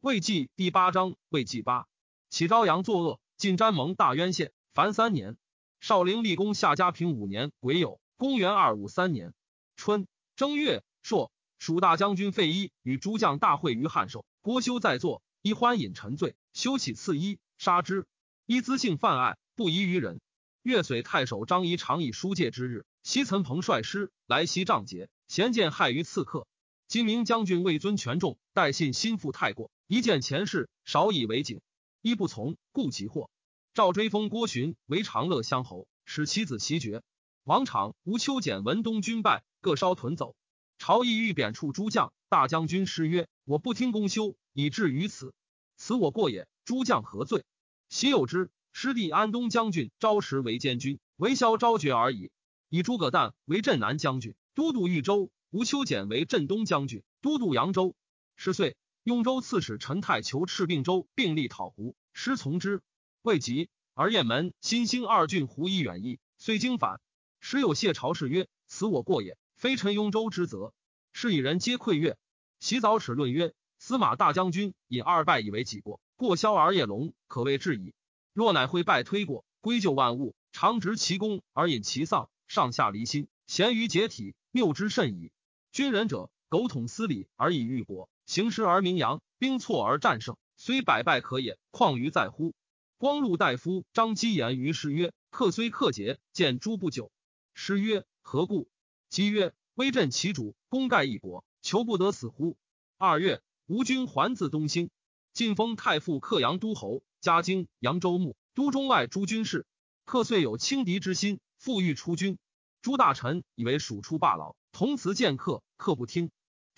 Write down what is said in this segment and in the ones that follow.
魏纪第八章，魏纪八，启朝阳作恶，进詹蒙大渊县，凡三年。少陵立功夏家平五年癸酉，公元二五三年春正月朔，蜀大将军费祎与诸将大会于汉寿。郭修在座，一欢饮沉醉，修起刺衣，杀之。一资性犯爱，不疑于人。月遂太守张仪常以书戒之日，西岑彭率师来袭仗节，贤见害于刺客。今明将军位尊权重，待信心腹太过，一见前世，少以为警。一不从，故其祸。赵追封郭循为长乐乡侯，使其子袭爵。王昶、吴秋俭闻东军败，各烧屯走。朝议欲贬黜诸将，大将军师曰：“我不听公休，以至于此，此我过也。诸将何罪？”昔有之。师弟安东将军招时为监军，为萧昭爵而已。以诸葛诞为镇南将军，都督豫州；吴秋俭为镇东将军，都督扬州。十岁，雍州刺史陈泰求赤并州，并力讨胡，师从之，未及。而雁门、新兴二郡胡以远矣，遂经反。时有谢朝氏曰：“此我过也，非陈雍州之责。”是以人皆愧悦。洗早齿论曰：“司马大将军引二败以为己过，过萧而夜龙，可谓至矣。”若乃会败推过，归咎万物，常执其功而引其丧，上下离心，咸于解体，谬之甚矣。军人者，苟统司礼而以御国，行师而名扬，兵挫而战胜，虽百败可也，况于在乎？光禄大夫张基言于师曰：“客虽克节，见诸不久。”师曰：“何故？”基曰：“威震其主，功盖一国，求不得死乎？”二月，吴军还自东兴，晋封太傅克阳都侯。嘉京、扬州牧、都中外诸军事，克遂有轻敌之心，复欲出军。诸大臣以为蜀出罢劳，同辞见客，客不听。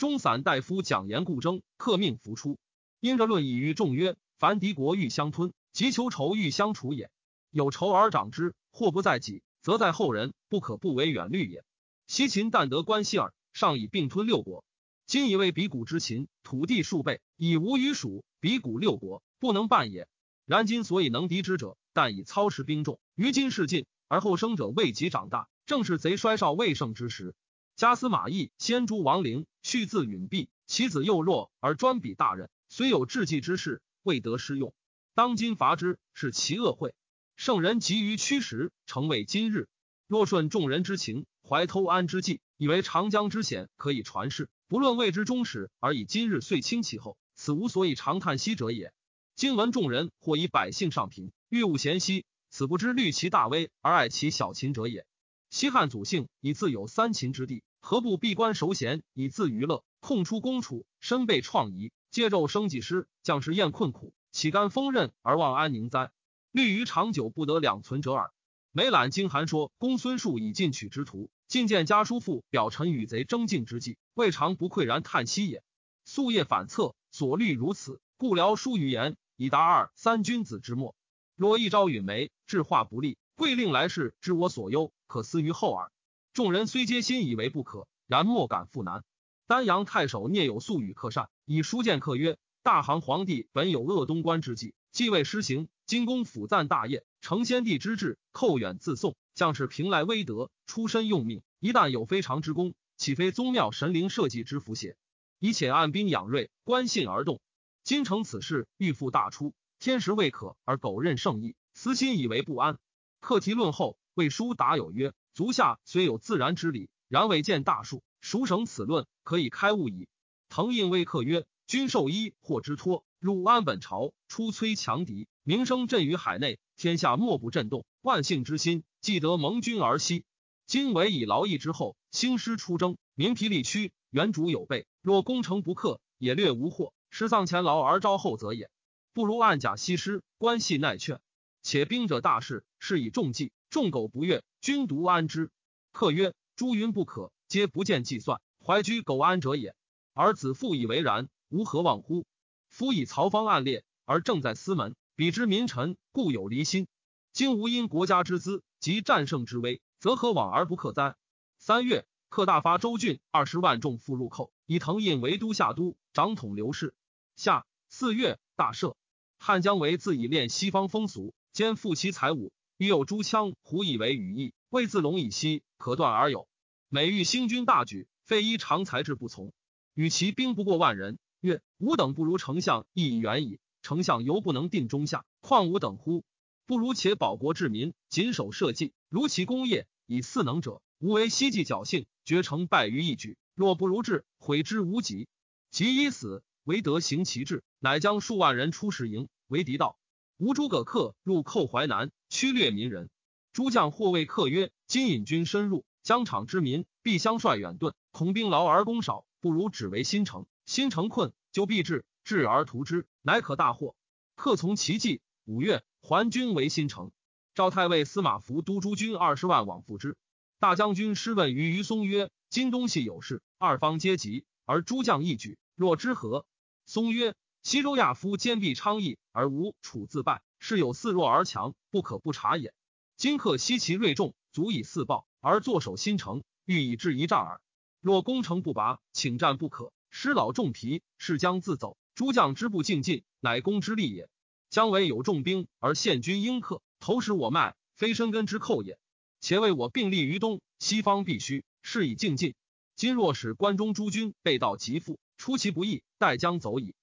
中散大夫讲言故争，克命弗出。因着论以喻众曰：凡敌国欲相吞，即求仇欲相除也。有仇而长之，祸不在己，则在后人，不可不为远虑也。西秦但得关西耳，上以并吞六国。今以为比古之秦，土地数倍，以无与蜀，比古六国不能办也。然今所以能敌之者，但以操持兵众，于今事尽，而后生者未及长大，正是贼衰少未盛之时。加司马懿先诛王陵，续自允弼，其子幼弱而专比大任，虽有志计之事，未得施用。当今伐之，是其恶会。圣人急于驱时，成为今日。若顺众人之情，怀偷安之计，以为长江之险可以传世，不论未之终始，而以今日遂清其后，此无所以长叹息者也。今闻众人或以百姓上贫，欲务贤兮，此不知虑其大威而爱其小秦者也。西汉祖姓以自有三秦之地，何不闭关守闲以自娱乐？空出公楚，身被创夷，借纣生己师，将士厌困苦，岂甘锋刃而忘安宁哉？虑于长久不得两存者耳。梅览经函说公孙述以进取之徒，进见家叔父表臣与贼争竞之际，未尝不喟然叹息也。夙夜反侧，所虑如此，故聊书于言。以达二三君子之末。若一朝允眉，治化不利，贵令来世知我所忧，可思于后耳。众人虽皆心以为不可，然莫敢复难。丹阳太守聂有素与客善，以书见客曰：“大行皇帝本有鄂东关之计，继位施行，今公辅赞大业，承先帝之志，寇远自宋，将士平来威德，出身用命。一旦有非常之功，岂非宗庙神灵社稷之福邪？以且按兵养锐，观信而动。”今成此事，欲复大出，天时未可，而苟任圣意，私心以为不安。课题论后，魏书答有曰：“足下虽有自然之理，然未见大数，孰省此论，可以开悟矣。”腾应微客曰：“君受衣或之托，入安本朝，出摧强敌，名声震于海内，天下莫不震动，万幸之心，既得盟君而息。今为以劳役之后，兴师出征，民疲力屈，原主有备，若攻城不克，也略无获。”失丧前劳而招后责也，不如按甲西施，关系耐劝。且兵者大事，是以重计，众苟不悦，君独安之。客曰：诸云不可，皆不见计算，怀居苟安者也。而子父以为然，吾何忘乎？夫以曹方暗列，而正在司门，彼之民臣，故有离心。今吾因国家之资及战胜之威，则何往而不克哉？三月，克大发州郡二十万众复入寇，以腾印为都下都，掌统刘氏。夏四月，大赦。汉姜维自以练西方风俗，兼复其财物，欲有诸羌胡以为羽翼，谓自龙以西，可断而有。每欲兴军大举，废一常才智不从，与其兵不过万人，曰：吾等不如丞相亦远矣。丞相犹不能定中下，况吾等乎？不如且保国治民，谨守社稷，如其功业，以四能者，吾为希冀侥幸，绝成败于一举。若不如志，悔之无及。及一死，唯德行其志，乃将数万人出使营，为敌道。吴诸葛恪入寇淮南，驱掠民人。诸将或谓恪曰：“今引军深入，疆场之民必相率远遁，恐兵劳而攻少，不如只为新城。新城困，就必至，至而图之，乃可大获。”恪从其计。五月，还军为新城。赵太尉司马孚督诸军二十万往复之。大将军师问于于松曰：“今东西有事，二方皆急，而诸将一举，若之何？”松曰：“西周亚夫坚壁昌邑，而无楚自败，是有似弱而强，不可不察也。今克西其锐众，足以四报，而坐守新城，欲以制一战耳。若攻城不拔，请战不可，失老重疲，是将自走。诸将之不进进，乃攻之利也。”姜维有重兵而献军应克，投食我脉，非深根之寇也。且为我并立于东，西方必须，是以进进。今若使关中诸军背道急复，出其不意，待将走矣。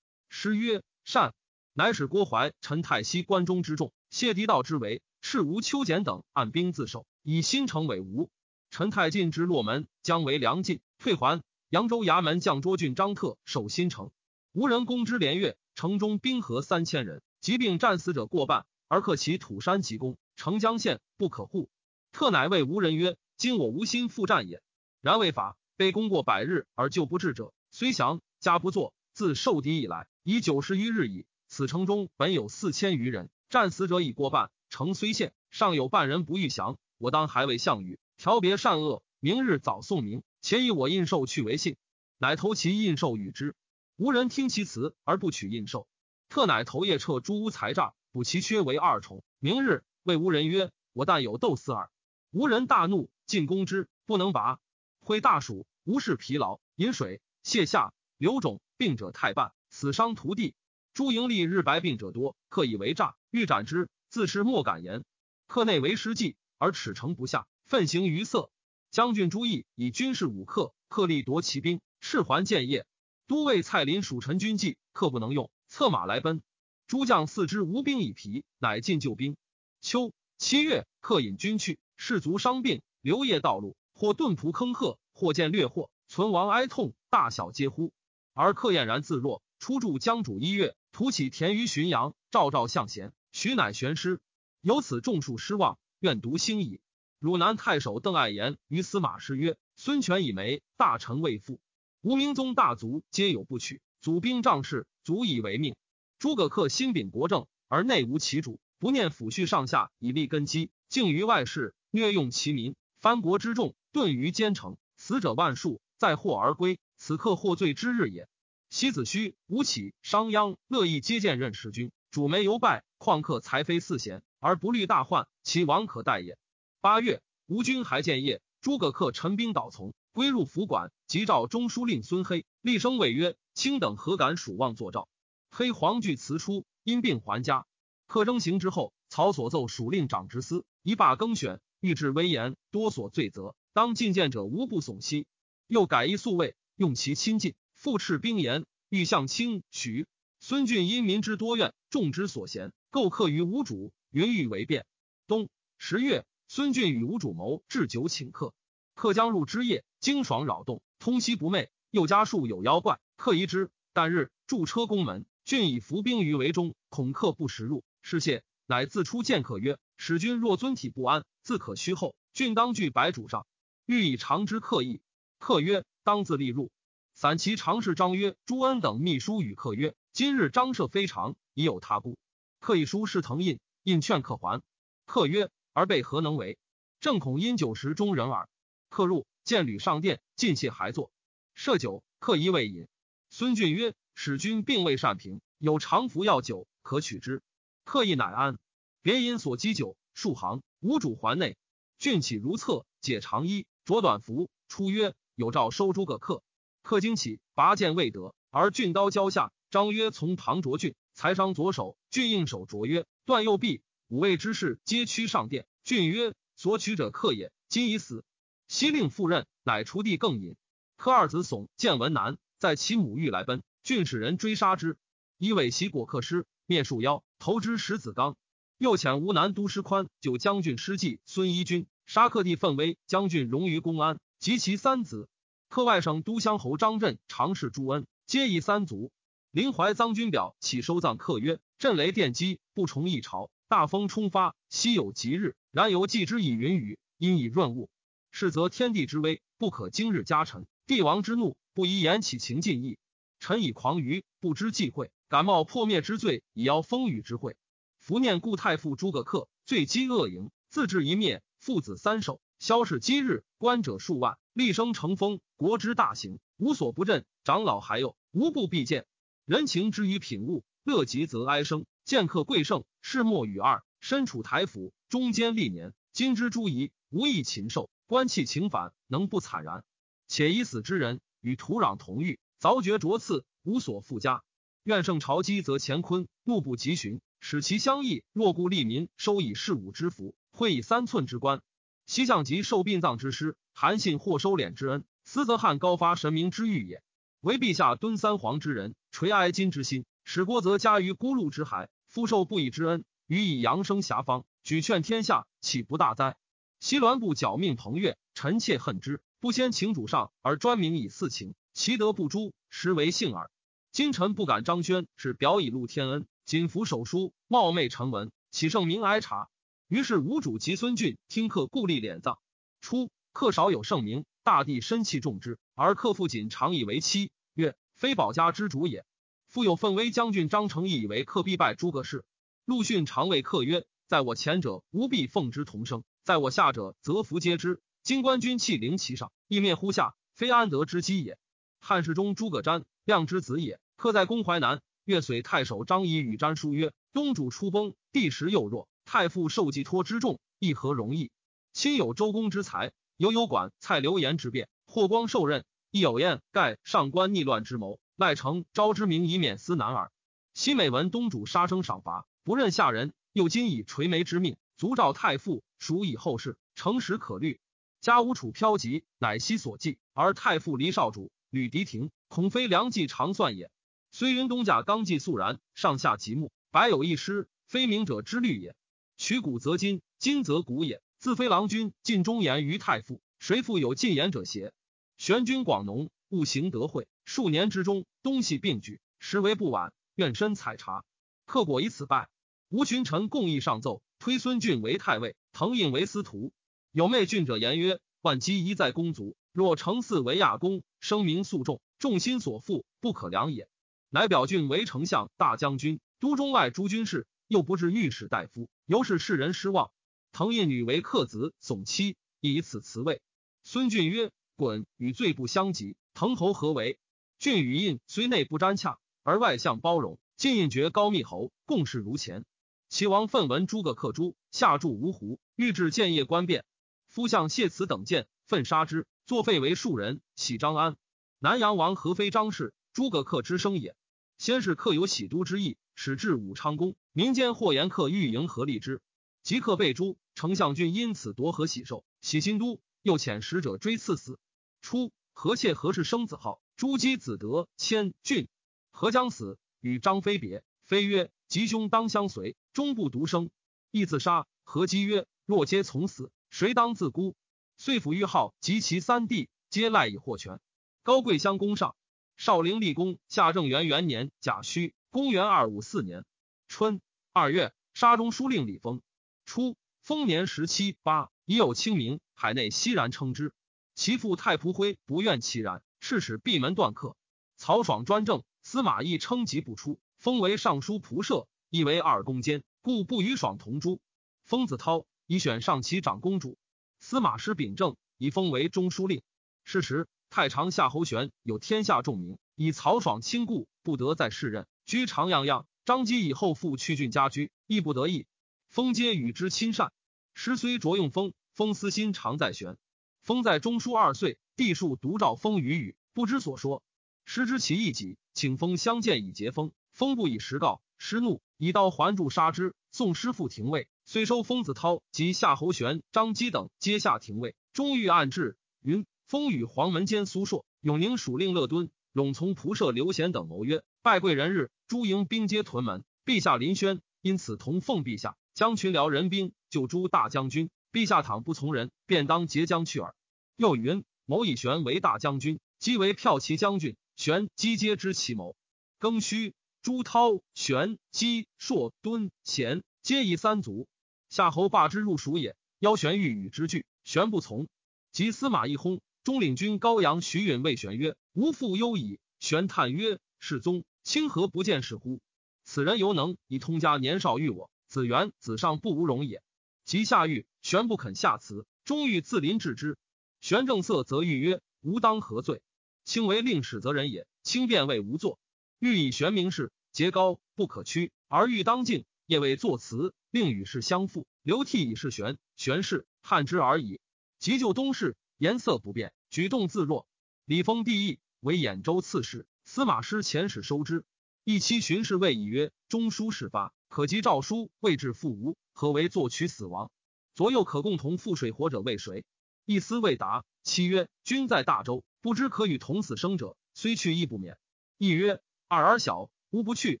师曰：善。乃使郭淮、陈泰西关中之众，谢敌道之围，赤吴、秋简等按兵自守，以新城为吴。陈泰进之洛门，将为梁晋退还。扬州衙门将卓郡张特守新城，吴人攻之连月，城中兵合三千人。疾病战死者过半，而克其土山急攻，城江县不可护。特乃谓吴人曰：“今我无心复战也。然为法，被攻过百日而救不治者，虽降，家不作。自受敌以来，已九十余日矣。此城中本有四千余人，战死者已过半。城虽陷，尚有半人不欲降。我当还为项羽调别善恶，明日早送明，且以我印绶去为信。乃投其印绶与之。无人听其辞而不取印绶。”特乃头夜撤诸屋财诈，补其缺为二重。明日谓无人曰：“我但有斗私耳。”无人大怒，进攻之，不能拔。会大暑，无事疲劳，饮水，泻下，流肿，病者太半，死伤涂地。朱营立日白病者多，刻以为诈，欲斩之，自是莫敢言。客内为师计，而耻诚不下，奋行于色。将军朱毅以军事武克，克力夺其兵，赤还建业。都尉蔡林属陈军计，克不能用。策马来奔，诸将四肢无兵以疲，乃进救兵。秋七月，客引军去，士卒伤病，流夜道路，或遁仆坑壑，或见掠获，存亡哀痛，大小皆呼。而客俨然自若。初驻江主一月，徒起田于浔阳，赵赵向贤，徐乃玄师。由此众数失望，愿独兴矣。汝南太守邓艾言于司马师曰：“孙权已没，大臣未复，吴明宗大族皆有不取。”祖兵仗势，足以为命。诸葛恪心秉国政，而内无其主，不念抚恤上下，以立根基，敬于外事，虐用其民，藩国之众顿于奸城，死者万数，再获而归。此刻获罪之日也。西子胥、吴起、商鞅乐意接见任时君，主没犹败，况克才非四贤，而不虑大患，其亡可待也。八月，吴军还建业，诸葛恪陈兵倒从，归入府馆，即召中书令孙黑，厉声谓曰。卿等何敢属望作诏？黑黄惧辞出，因病还家。克征行之后，曹所奏属令长执司，一罢更选，欲治威严，多所罪责，当进谏者无不悚息。又改一宿卫，用其亲近，复斥兵言，欲向卿许。孙俊因民之多怨，众之所嫌，构客于吴主，云欲为变。冬十月，孙俊与吴主谋置酒请客，客将入之夜，惊爽扰动，通夕不寐。又家数有妖怪。客疑之，旦日驻车宫门，郡以伏兵于围中，恐客不时入。是谢，乃自出见客曰：“使君若尊体不安，自可虚后。郡当据白主上，欲以长之客意。”客曰：“当自立入。”散骑常侍张曰：“朱恩等秘书与客曰：‘今日张赦非常，已有他故。’客一书是腾印，印劝客还。客曰：‘而被何能为？正恐因酒食中人耳。’客入，见吕上殿，尽谢还坐，设酒，客一未饮。孙俊曰：“使君并未善平，有常服药酒，可取之。”客意乃安。别因所积酒数行，无主还内。俊起如厕，解长衣，着短服，出曰：“有诏收诸葛恪。”客惊起，拔剑未得，而俊刀交下。张曰：“从旁卓俊，才伤左手。”俊应手卓曰：“断右臂。”五位之士皆趋上殿。俊曰：“所取者客也，今已死。”西令赴任，乃除地更饮。柯二子耸见闻难。在其母欲来奔，郡使人追杀之，以尾袭果克师，灭树妖，投之石子冈。又遣吴南都师宽救将军师继孙一军，杀克地奋威将军荣于公安及其三子。课外省都乡侯张震常侍朱恩，皆以三族。临淮臧军表起收葬客曰：“震雷电击，不重一朝。大风冲发，昔有吉日。然犹祭之以云雨，因以润物。是则天地之威，不可今日加臣。帝王之怒，不宜言起情尽意。臣以狂愚，不知忌讳，敢冒破灭之罪，以邀风雨之会。”伏念故太傅诸葛恪，罪积恶营，自治一灭，父子三首，萧氏今日，官者数万，立生成风，国之大行，无所不振。长老还有，无不必见。人情之于品物，乐极则哀生。见客贵盛，世莫与二。身处台府，中间历年，今之诸夷，无益禽兽。官气情反，能不惨然？且已死之人，与土壤同欲，凿掘灼刺，无所附加。愿胜朝积，则乾坤怒不及寻。使其相异，若故利民，收以事武之福，会以三寸之官。西向及受殡葬之师，韩信获收敛之恩，斯则汉高发神明之欲也。为陛下敦三皇之人，垂哀今之心，使郭则家于孤路之海，夫受不义之恩，予以扬声遐方，举劝天下，岂不大哉？西栾部剿命彭越，臣妾恨之，不先请主上，而专名以四请，其德不诛，实为幸耳。今臣不敢张宣，是表以露天恩。谨服手书，冒昧成文，岂圣明哀察。于是吴主及孙俊听客故立敛葬。初，客少有盛名，大帝深器重之，而客父谨常以为妻。曰：非保家之主也。复有奋威将军张承义以为客必拜诸葛氏。陆逊常谓客曰：在我前者，吾必奉之同生；在我下者，则服接之。今官军气凌其上，意灭乎下，非安得之机也。汉室中诸葛瞻，亮之子也。客在公淮南。岳绥太守张仪与瞻书曰：“东主出崩，地时又弱，太傅受寄托之重，亦何容易？亲有周公之才，犹有管蔡流言之变，霍光受任，亦有燕盖上官逆乱之谋，赖成昭之名以免思难耳。西美闻东主杀生赏罚，不任下人，又今以垂眉之命，足召太傅，属以后事，诚实可虑。家无楚飘疾，乃悉所寄，而太傅离少主吕迪庭，恐非良计长算也。”虽云东甲刚纪肃然，上下极目，百有一失，非明者之虑也。取古则今，今则古也。自非郎君尽忠言于太傅，谁复有进言者邪？玄君广农，务行德惠，数年之中，东西并举，实为不晚。愿深采察。克果以此败。吴群臣共议上奏，推孙俊为太尉，滕胤为司徒。有媚俊者言曰：“万机一在公族，若成嗣为亚公，声名肃众，众心所附，不可量也。”乃表郡为丞相、大将军、都中外诸军事，又不至御史大夫，尤使世人失望。滕胤女为客子，耸妻，以此辞位。孙俊曰：“滚，与罪不相及。滕侯何为？”俊与胤虽内不沾洽，而外向包容。晋胤爵高密侯，共事如前。齐王奋闻诸葛恪诛，下注芜湖，欲置建业官变。夫相谢辞等见，奋杀之，作废为庶人。喜张安。南阳王何非张氏，诸葛恪之生也。先是客有喜都之意，使至武昌宫，民间或言客欲迎合立之，即刻被诛。丞相郡因此夺河喜寿，喜新都，又遣使者追赐死。初，何妾何氏生子号朱姬子德谦俊，何将死，与张飞别，飞曰：“吉兄当相随，终不独生。”亦自杀。何姬曰：“若皆从死，谁当自孤？”遂抚玉号及其三弟，皆赖以获权。高贵相公上。少陵立功，夏正元元年甲戌，公元二五四年春二月，沙中书令李丰。初，丰年十七八，已有清明，海内熙然称之。其父太仆辉不愿其然，敕使闭门断客。曹爽专政，司马懿称疾不出，封为尚书仆射，亦为二公监，故不与爽同诛。封子韬以选上其长公主。司马师秉政，以封为中书令。是时。太常夏侯玄有天下重名，以曹爽亲故，不得再世任，居长阳阳。张基以后复去郡家居，亦不得意。封皆与之亲善。师虽着用封，封私心常在玄。封在中书二岁，帝数独召封与语，不知所说。师知其意己，请封相见以结封。封不以实告，师怒，以刀环住杀之。宋师父廷尉，虽收封子韬及夏侯玄、张基等，皆下廷尉，终欲暗至。云。封与黄门监苏硕、永宁属令乐敦陇从仆射刘贤等谋曰：“拜贵人日，诸营兵皆屯门，陛下临轩，因此同奉陛下，将群僚人兵救诸大将军。陛下倘不从人，便当截将去耳。”又云：“某以玄为大将军，即为骠骑将军，玄姬皆知其谋。庚戌，朱涛、玄、姬、硕、敦、贤皆以三族。夏侯霸之入蜀也，邀玄欲与之俱，玄不从。及司马懿薨，中领军高阳徐允谓玄曰：‘吾父忧矣。’玄叹曰：‘世宗清何不见是乎？此人犹能以通家年少遇我，子元、子尚不无容也。’及下狱，玄不肯下辞，终欲自临治之。玄正色则欲曰：‘吾当何罪？卿为令史则人也，卿便为吾作。欲以玄明事，节高不可屈，而欲当敬，夜未作辞，令与世相负。流涕以示玄，玄氏叹之而已。急救东市，颜色不变，举动自若。李丰帝义为兖州刺史，司马师遣使收之。一期巡视谓以曰：‘中书事发，可及诏书，未至复无，何为作取死亡？左右可共同覆水火者为谁？’一思未答，妻曰：‘君在大周，不知可与同死生者，虽去亦不免。’亦曰：‘二儿小，吾不去。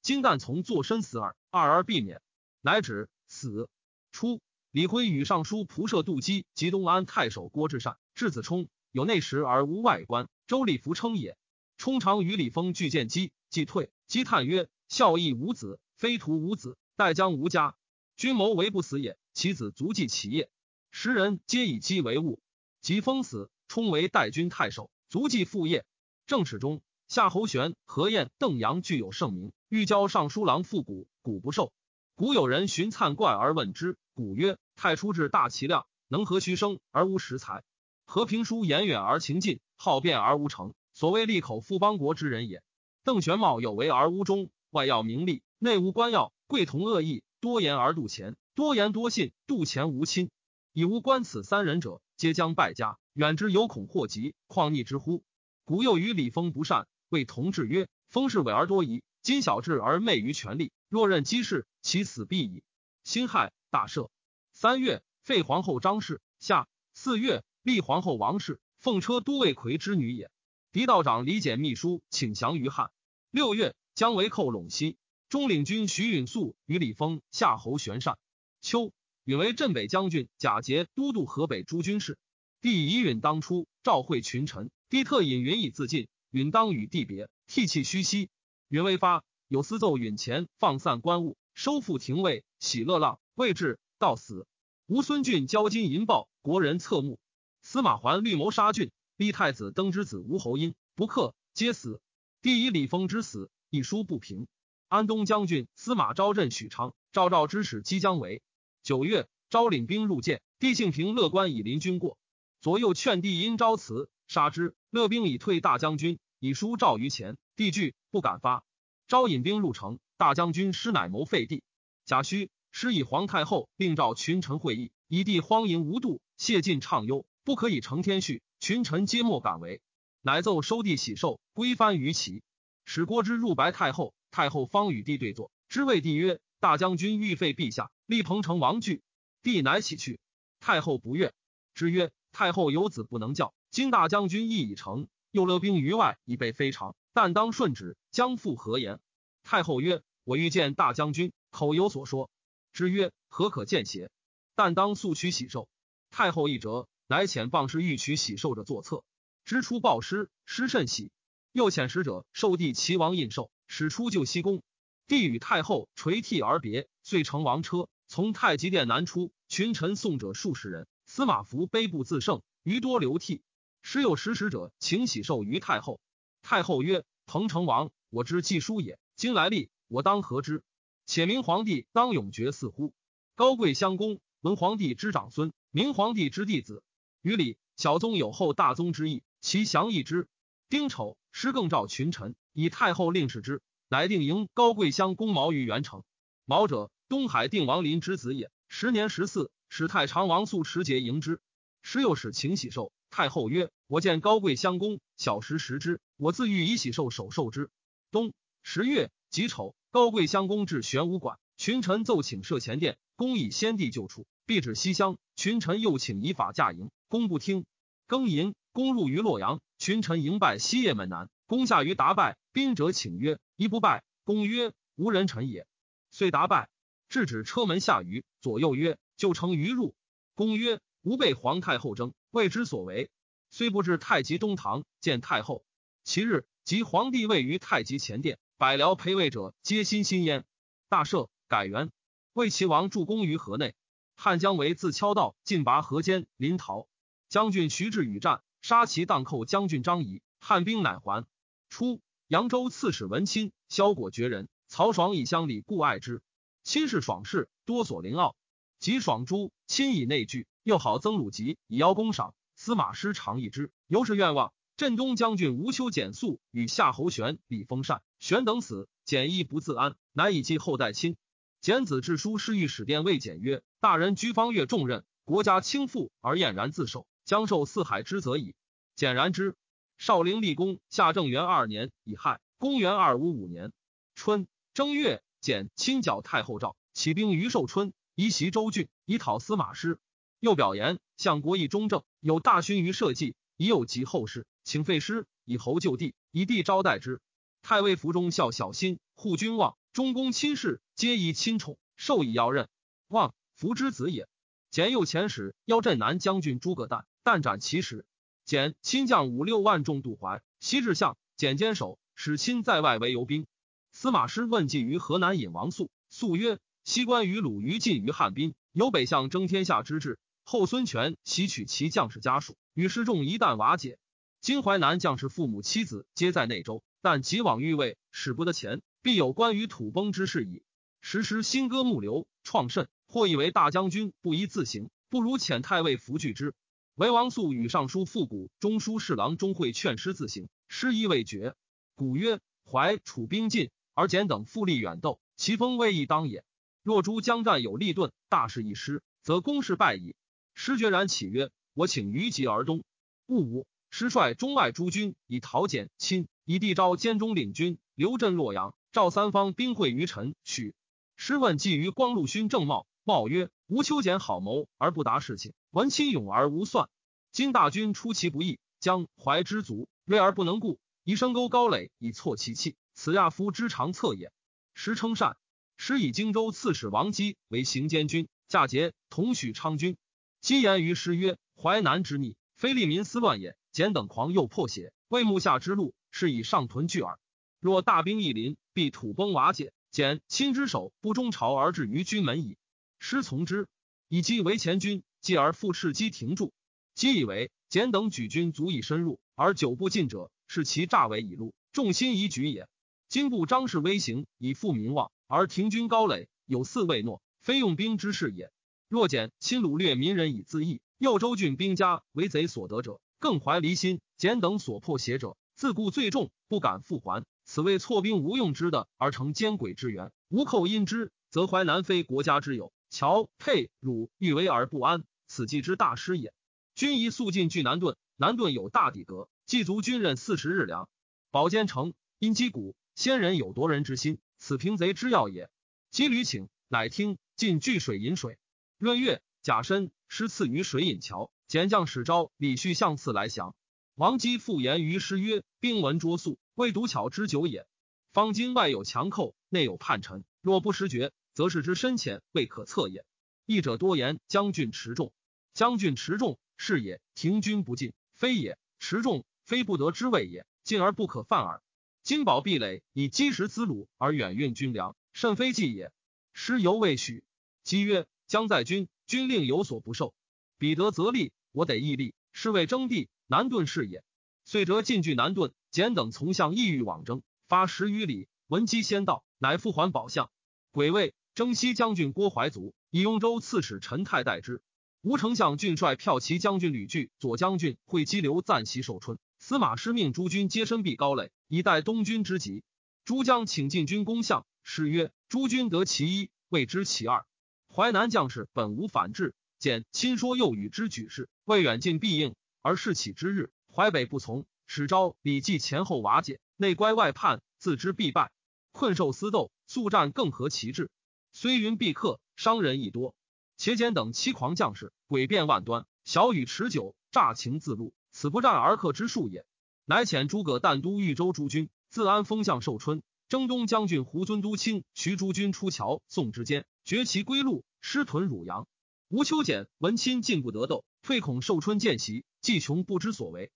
今但从作身死耳，二儿避免。’乃止死。初，李辉与尚书仆射杜基及东安太守郭志善、质子冲有内实而无外观，周礼服称也。冲常与李丰俱见机，既退，积叹曰：‘孝义无子，非徒无子，待将无家。君谋为不死也，其子足继其业。’时人皆以姬为物，及封死，充为代军太守，足继父业。正史中，夏侯玄、何晏、邓阳具有盛名，欲教尚书郎复古，古不受。古有人寻灿怪而问之，古曰：“太初至大其量，能和虚生而无实才？和平书言远而情近，好辩而无成，所谓利口富邦国之人也。”邓玄茂有为而无忠，外要名利，内无官要，贵同恶意，多言而妒钱，多言多信，妒钱无亲。以无观此三人者，皆将败家。远之有恐祸及，况逆之乎？古又与李丰不善，谓同志曰：“丰是伪而多疑，今小智而昧于权力，若任姬氏，其死必矣。”辛亥，大赦。三月，废皇后张氏。夏四月，立皇后王氏，奉车都尉魁之女也。狄道长李简秘书，请降于汉。六月，姜维寇陇西。中领军徐允素与李丰、夏侯玄善。秋。允为镇北将军，贾节都督河北诸军事。帝以允当初，召会群臣，帝特引允以自尽。允当与帝别，涕泣虚息。允未发，有司奏允前放散官务，收复廷尉，喜乐浪，未至，到死。吴孙俊交金银报，国人侧目。司马桓绿谋杀郡，立太子登之子吴侯婴不克，皆死。帝以李丰之死，一书不平。安东将军司马昭镇许昌，赵赵之使即将为。九月，昭领兵入见，帝幸平乐观以临军过，左右劝帝因昭辞，杀之。乐兵以退大将军，以书诏于前，帝惧，不敢发。昭引兵入城，大将军师乃谋废帝。贾诩师以皇太后令召群臣会议，以帝荒淫无度，谢晋畅忧，不可以承天序。群臣皆莫敢为，乃奏收地喜寿，归藩于齐。使郭之入白太后，太后方与帝对坐，之谓帝曰：“大将军欲废陛下。”立彭城王惧，帝乃起去。太后不悦，之曰：“太后有子不能教，今大将军意已成，又勒兵于外，以备非常，但当顺旨，将复何言？”太后曰：“我欲见大将军，口有所说。”之曰：“何可见邪？但当速取喜寿。”太后一折，乃遣棒师欲取喜寿者作策。知出报师，师甚喜。又遣使者受帝齐王印绶，使出救西宫。帝与太后垂涕而别，遂乘王车。从太极殿南出，群臣送者数十人。司马孚悲不自胜，余多流涕。时有使使者请喜寿于太后。太后曰：“彭城王，我知既书也。今来历，我当何之？且明皇帝当永绝似乎？高贵相公，文皇帝之长孙，明皇帝之弟子。于礼，小宗有后大宗之意，其详议之。丁丑，师更召群臣，以太后令使之，乃定迎高贵相公毛于元城。毛者。”东海定王林之子也。时年十四，使太常王肃持节迎之。时又使请喜寿。太后曰：“我见高贵相公，小时食之，我自欲以喜寿守受之。”冬十月己丑，高贵相公至玄武馆，群臣奏请设前殿，公以先帝旧处，必指西乡。群臣又请以法驾迎，公不听。庚寅，公入于洛阳，群臣迎拜西掖门南，公下于达拜，宾者请曰：“一不拜。”公曰：“无人臣也。”遂达拜，制止车门下舆，左右曰：“就乘于入。”公曰：“吾被皇太后争，未知所为。”虽不至太极东堂见太后。其日，即皇帝位于太极前殿，百僚陪位者皆心心焉。大赦，改元。魏齐王助攻于河内。汉姜维自敲道进拔河间，临洮。将军徐志与战，杀其荡寇将军张仪，汉兵乃还。初，扬州刺史文钦、萧果绝人，曹爽以乡里故爱之。亲是爽士，多所凌傲。及爽诛，亲以内惧，又好曾鲁吉以邀功赏。司马师常议之，由是愿望。镇东将军吴秋简素与夏侯玄、李丰善、玄等死，简亦不自安，乃以继后代亲。简子致书侍御史殿谓简曰：“大人居方越重任，国家倾覆而晏然自守，将受四海之责矣。”简然之。少陵立功夏正元二年乙亥，公元二五五年春正月，简亲剿太后诏，起兵于寿春，移袭州郡，以讨司马师。又表言相国义中正，有大勋于社稷，已有及后世，请废师，以侯就地，以地招待之。太尉府中孝小心，护君望。中宫亲事皆以亲宠，授以要任。望福之子也。简右前使邀镇南将军诸葛诞，但斩其使。简亲将五六万众渡淮，西至相。简坚守，使亲在外为游兵。司马师问计于河南尹王肃，肃曰：“西关于鲁于晋于汉滨，有北向争天下之志。后孙权袭取其将士家属，与师众一旦瓦解。今淮南将士父母妻子皆在内州，但急往欲位，使不得前。”必有关于土崩之事矣。时时新歌木流，创甚。或以为大将军不宜自行，不如遣太尉扶拒之。为王肃与尚书复古中书侍郎钟会劝师自行，师意未决。古曰：淮楚兵进，而简等复力远斗，其锋未易当也。若诸将战有利钝，大势一失，则攻势败矣。师决然起曰：我请于吉而东。戊午，师率中外诸军以讨简亲，以地招监中领军，留镇洛阳。赵三方兵会于陈许，师问计于光禄勋郑茂，茂曰：“吴秋俭好谋而不达事情，闻亲勇而无算。今大军出其不意，将怀之足，锐而不能固，以深沟高垒以挫其气，此亚夫之长策也。”师称善。师以荆州刺史王基为行监军，嫁节同许昌军。基言于师曰：“淮南之逆，非利民思乱也。简等狂又破邪，为目下之路，是以上屯聚耳。若大兵一临。”必土崩瓦解，简亲之手不中朝而至于军门矣。师从之，以击为前军，继而复斥击停住。基以为简等举军足以深入，而久不进者，是其诈为已露，众心已举也。今不张氏威行，以复民望，而停军高垒，有似未诺，非用兵之事也。若简亲掳掠民人以自义，右州郡兵家为贼所得者，更怀离心。简等所破邪者，自顾最重，不敢复还。此谓错兵无用之的，而成奸诡之源。无寇因之，则淮南非国家之有。乔沛汝欲为而不安，此计之大师也。君宜速进据南顿，南顿有大底阁，祭足军任四十日粮。保坚城因击鼓，先人有夺人之心，此平贼之要也。击屡请，乃听进聚水饮水。闰月，甲申，师赐于水饮桥。简将使招李旭相次来降。王基复言于师曰：“兵闻卓速。”未独巧之久也。方今外有强寇，内有叛臣，若不识绝，则是之深浅未可测也。义者多言将军持重，将军持重是也。停军不进，非也；持重非不得之谓也。进而不可犯耳。金宝壁垒以积石资鲁而远运军粮，甚非计也。师犹未许。姬曰：将在军，军令有所不受。彼得则立，我得义立。是谓征地，南遁是也。遂折进据南顿。简等从相意欲往征，发十余里，闻机先到，乃复还宝相。癸未，征西将军郭怀祖以雍州刺史陈泰代之。吴丞相郡帅骠骑将军吕据、左将军会稽刘赞袭寿春。司马师命诸军皆身避高垒，以待东军之急。诸将请进军攻相，师曰：“诸军得其一，未知其二。淮南将士本无反制，简亲说又与之举事，未远近必应，而事起之日，淮北不从。”使招李继前后瓦解，内乖外叛，自知必败，困兽私斗，速战更合其志。虽云必克，伤人亦多。且简等欺狂将士，诡辩万端，小雨持久，诈情自露，此不战而克之术也。乃遣诸葛诞都豫州诸军，自安封相寿春。征东将军胡遵都卿徐诸军出桥，宋之间，绝其归路，失屯汝阳。吴秋俭闻亲进不得斗，退恐寿春见袭，计穷不知所为。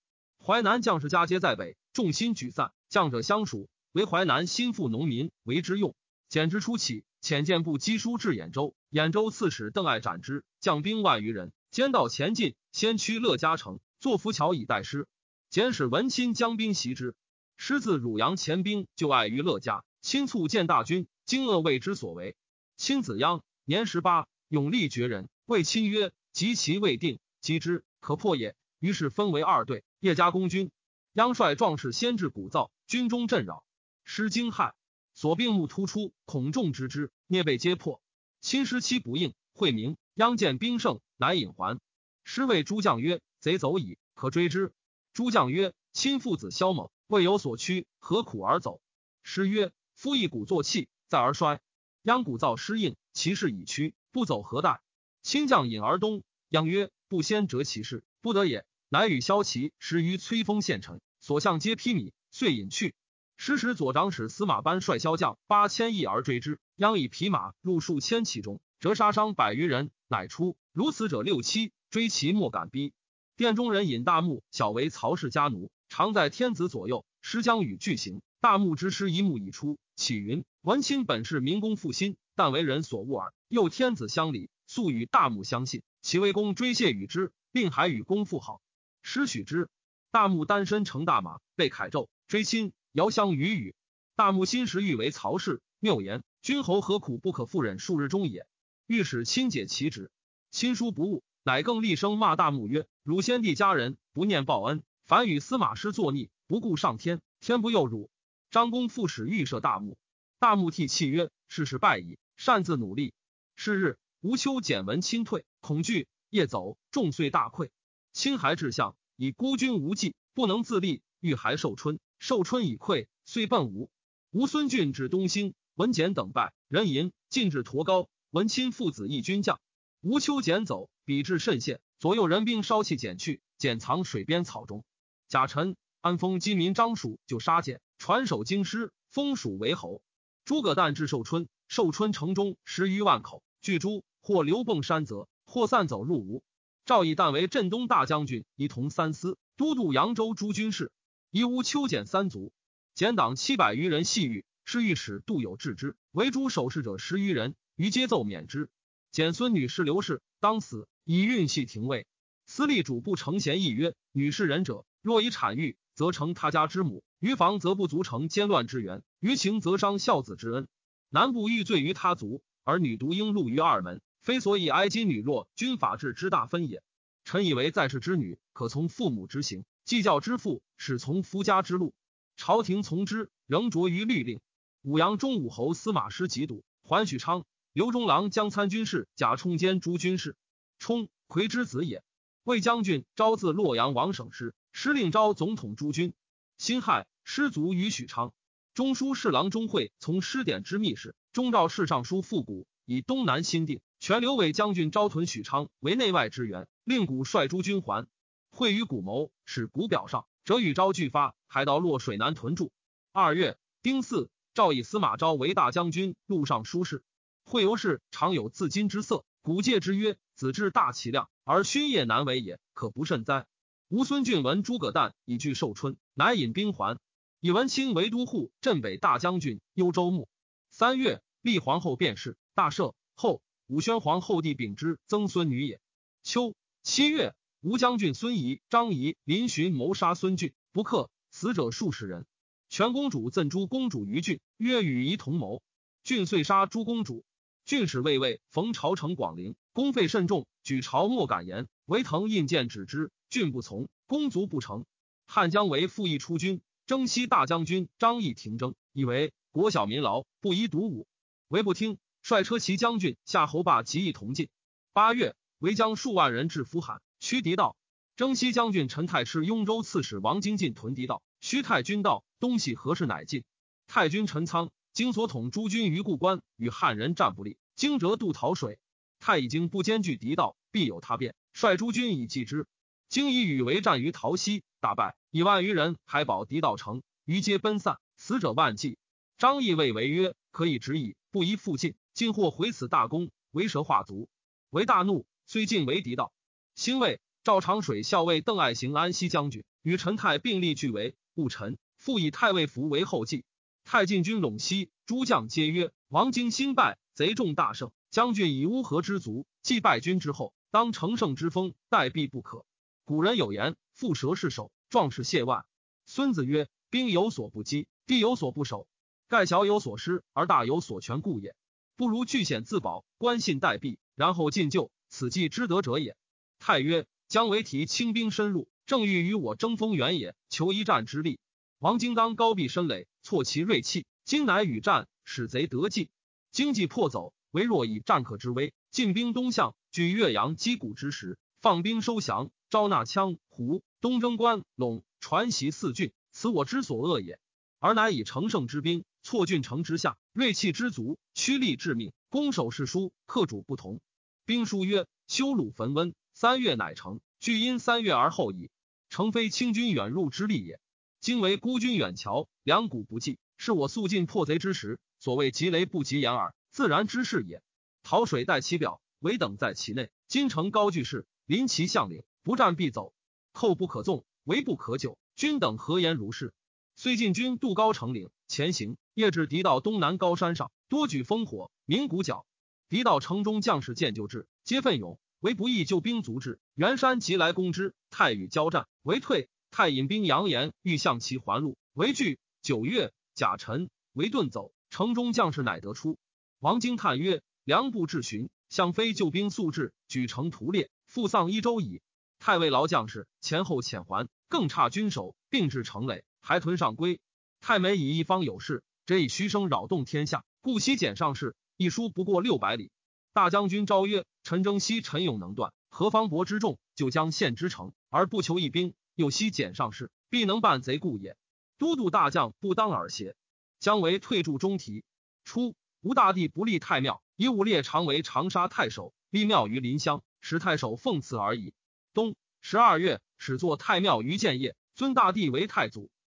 淮南将士家皆在北，众心举散，将者相属，为淮南心腹农民为之用。简之初起，遣见部机书至兖州，兖州刺史邓艾斩之，将兵万余人，兼道前进，先驱乐嘉城，作浮桥以待师。简使文钦将兵袭之。师自汝阳前兵就碍于乐嘉，亲促见大军，惊愕未知所为。亲子鞅年十八，勇力绝人，谓亲曰：“及其未定，击之可破也。”于是分为二队，叶家公军。央帅壮士先至鼓噪，军中震扰，师惊骇，所病目突出，恐众知之，聂被皆破。亲师期不应，惠明央见兵胜，乃引还。师谓诸将曰：“贼走矣，可追之。”诸将曰：“亲父子骁猛。”未有所趋，何苦而走？师曰：“夫一鼓作气，再而衰。央鼓噪失应，其势已屈，不走何待？”亲将引而东，央曰：“不先折其势，不得也。”乃与骁骑十于崔丰县城，所向皆披靡，遂隐去。时时左长史司马班率骁将八千亿而追之，央以匹马入数千骑中，折杀伤百余人，乃出。如此者六七，追其莫敢逼。殿中人引大木，小为曹氏家奴。常在天子左右，师将与俱行。大木之师一木已出，启云：文钦本是民公负心，但为人所恶耳。又天子相礼，素与大木相信，其为公追谢与之，并还与公父好。师许之。大木单身乘大马，被凯胄追亲，遥相与语。大木心时欲为曹氏，谬言：君侯何苦不可复忍数日中也？欲使亲解其职，亲疏不误，乃更厉声骂大木曰：汝先帝家人，不念报恩。凡与司马师作逆，不顾上天，天不佑汝。张公复使预设大木，大木涕泣曰：“事事败矣，擅自努力。”是日，吴秋简闻亲退，恐惧，夜走，众遂大溃。亲还至相，以孤军无计，不能自立，欲还寿春。寿春已溃，遂奔吴。吴孙俊至东兴，文简等败，人淫进至驼高，文亲父子一军将。吴秋简走，比至甚县，左右人兵烧弃简去，简藏水边草中。贾臣安封金民张蜀，就杀简，传首京师，封蜀为侯。诸葛诞至寿春，寿春城中十余万口，聚诸或流蹦山泽，或散走入吴。赵义旦为镇东大将军，一同三司，都督扬州诸军事。以吴秋简三族，简党七百余人，细狱是御史杜有志之，为诸守事者十余人，于皆奏免之。简孙女士刘氏当死，以运系廷尉。司隶主不承贤议曰：女士仁者。若以产育，则成他家之母；于房，则不足成奸乱之源；于情，则伤孝子之恩。男不欲罪于他族，而女独应入于二门，非所以哀今女弱，君法治之大分也。臣以为在世之女，可从父母之行；计较之父，始从夫家之路。朝廷从之，仍着于律令。武阳中武侯司马师及笃，桓许昌、刘中郎将参军事，贾充兼诸军事。充，魁之子也。魏将军招自洛阳王省师。师令召总统诸军，辛亥，师卒于许昌。中书侍郎钟会从师典之密事，中诏侍尚书复古，以东南新定。全刘伟将军招屯许昌为内外之援，令古率诸军还。会与古谋，使古表上，则与昭俱发，还到洛水南屯驻。二月丁巳，诏以司马昭为大将军，路上书事。会由是常有自矜之色，古戒之曰：“子至大其量，而勋业难为也，可不慎哉？”吴孙俊闻诸葛诞以拒寿春，乃引兵还。以文钦为都护镇北大将军、幽州牧。三月，立皇后便是，大赦。后武宣皇后弟秉之曾孙女也。秋七月，吴将军孙仪、张仪临寻谋杀孙俊，不克，死者数十人。全公主赠诸公主于俊，曰与仪同谋。俊遂杀诸公主。郡使卫尉逢朝成广陵，公费甚重，举朝莫敢言。唯腾印鉴止之。郡不从，公卒不成。汉将为复议出军，征西大将军张翼停征，以为国小民劳，不宜独武，唯不听。率车骑将军夏侯霸及义同进。八月，为将数万人至扶罕，驱敌道。征西将军陈泰师雍州刺史王经进屯敌道，须太军道东西何事乃进。太军陈仓经所统诸军于故关，与汉人战不利，惊蛰渡洮水。太已经不兼具敌道，必有他变，率诸军以继之。经以羽为战于陶溪，大败，以万余人还保狄道城，余皆奔散，死者万计。张毅谓为曰：“可以止矣，不宜复进。今或毁此大功，为蛇化族。”为大怒，虽进为敌道。兴魏赵长水校尉邓爱行安西将军，与陈泰并立俱为故臣，复以太尉服为后继。太进军陇西，诸将皆曰：“王经兴败，贼众大胜。将军以乌合之卒，既败军之后，当乘胜之风，待必不可。”古人有言：“蝮蛇是首，壮士谢万。”孙子曰：“兵有所不击，地有所不守。盖小有所失，而大有所全故也。不如据险自保，关信待毙，然后进救，此计之得者也。”太曰：“将为提轻兵深入，正欲与我争锋远也，求一战之力。”王荆当高壁深垒，挫其锐气。今乃与战，使贼得计。经济破走，唯若以战客之威，进兵东向，据岳阳击鼓之时，放兵收降，招纳羌胡，东征关陇，传习四郡，此我之所恶也。而乃以乘胜之兵，挫郡城之下，锐气之足，驱力致命，攻守势殊，克主不同。兵书曰：“修鲁焚温，三月乃成。据因三月而后已，诚非清军远入之力也。”今为孤军远桥，两股不济，是我速进破贼之时。所谓急雷不及掩耳，自然之事也。桃水待其表，围等在其内。金城高巨势，临其相领，不战必走。寇不可纵，围不可久。君等何言如是？虽进军渡高城岭，前行夜至敌道东南高山上，多举烽火，鸣鼓角。敌道城中将士见救至，皆奋勇，唯不义救兵卒至。袁山即来攻之，太与交战，为退。太引兵扬言欲向其还路，为拒。九月，甲辰，为遁走。城中将士乃得出。王经叹曰：“良不至寻，向非救兵速至，举城屠猎，复丧一周矣。”太尉劳将士前后遣还，更差军守，并至城垒，还屯上归。太美以一方有事，这以虚声扰动天下，故西简上士。一书不过六百里。大将军昭曰：“陈征西陈勇能断，何方伯之众，就将献之城，而不求一兵。”又悉简上士，必能办贼故也。都督大将不当耳邪？将为退驻中提。初，吴大帝不立太庙，以武烈常为长沙太守，立庙于临湘，使太守奉祀而已。冬十二月，始作太庙于建业，尊大帝为太祖。